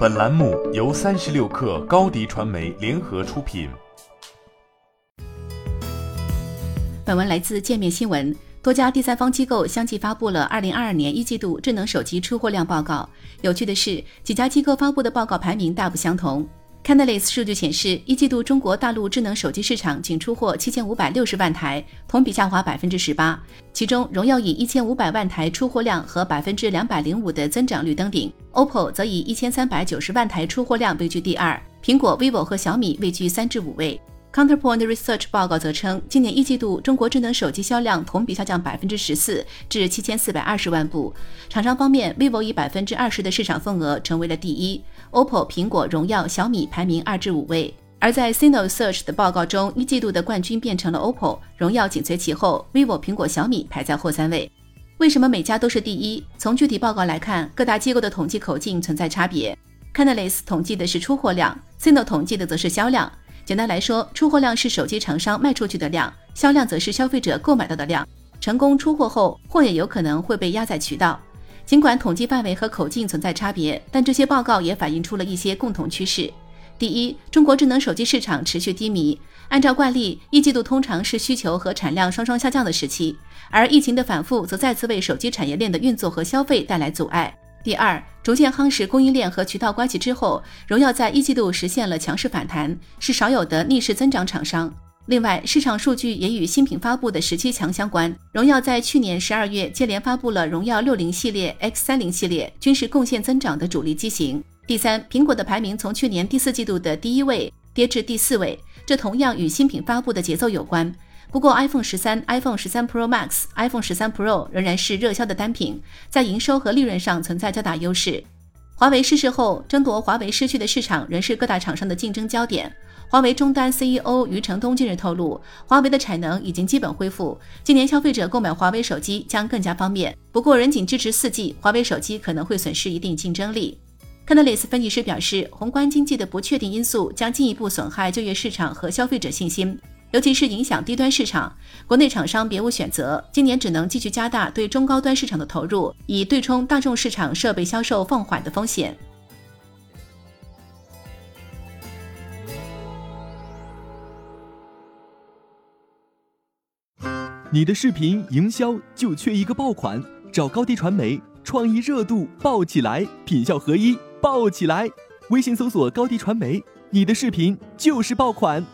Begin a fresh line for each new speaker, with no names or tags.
本栏目由三十六氪高低传媒联合出品。
本文来自界面新闻。多家第三方机构相继发布了二零二二年一季度智能手机出货量报告。有趣的是，几家机构发布的报告排名大不相同。Canalys 数据显示，一季度中国大陆智能手机市场仅出货七千五百六十万台，同比下滑百分之十八。其中，荣耀以一千五百万台出货量和百分之两百零五的增长率登顶，OPPO 则以一千三百九十万台出货量位居第二，苹果、vivo 和小米位居三至五位。Counterpoint Research 报告则称，今年一季度中国智能手机销量同比下降百分之十四，至七千四百二十万部。厂商方面，vivo 以百分之二十的市场份额成为了第一，OPPO、苹果、荣耀、小米排名二至五位。而在 c i n o Search 的报告中，一季度的冠军变成了 OPPO，荣耀紧随其后，vivo、苹果、小米排在后三位。为什么每家都是第一？从具体报告来看，各大机构的统计口径存在差别。Canalys 统计的是出货量 c i n o 统计的则是销量。简单来说，出货量是手机厂商卖出去的量，销量则是消费者购买到的量。成功出货后，货也有可能会被压在渠道。尽管统计范围和口径存在差别，但这些报告也反映出了一些共同趋势。第一，中国智能手机市场持续低迷。按照惯例，一季度通常是需求和产量双双下降的时期，而疫情的反复则再次为手机产业链的运作和消费带来阻碍。第二，逐渐夯实供应链和渠道关系之后，荣耀在一季度实现了强势反弹，是少有的逆势增长厂商。另外，市场数据也与新品发布的时期强相关。荣耀在去年十二月接连发布了荣耀六零系列、X 三零系列，均是贡献增长的主力机型。第三，苹果的排名从去年第四季度的第一位跌至第四位，这同样与新品发布的节奏有关。不过，iPhone 十三、iPhone 十三 Pro Max、iPhone 十三 Pro 仍然是热销的单品，在营收和利润上存在较大优势。华为逝世后，争夺华为失去的市场仍是各大厂商的竞争焦点。华为终端 CEO 余承东近日透露，华为的产能已经基本恢复，今年消费者购买华为手机将更加方便。不过，仍仅支持四 G，华为手机可能会损失一定竞争力。c a n a l y s 分析师表示，宏观经济的不确定因素将进一步损害就业市场和消费者信心。尤其是影响低端市场，国内厂商别无选择，今年只能继续加大对中高端市场的投入，以对冲大众市场设备销售放缓的风险。
你的视频营销就缺一个爆款，找高低传媒，创意热度爆起来，品效合一爆起来。微信搜索高低传媒，你的视频就是爆款。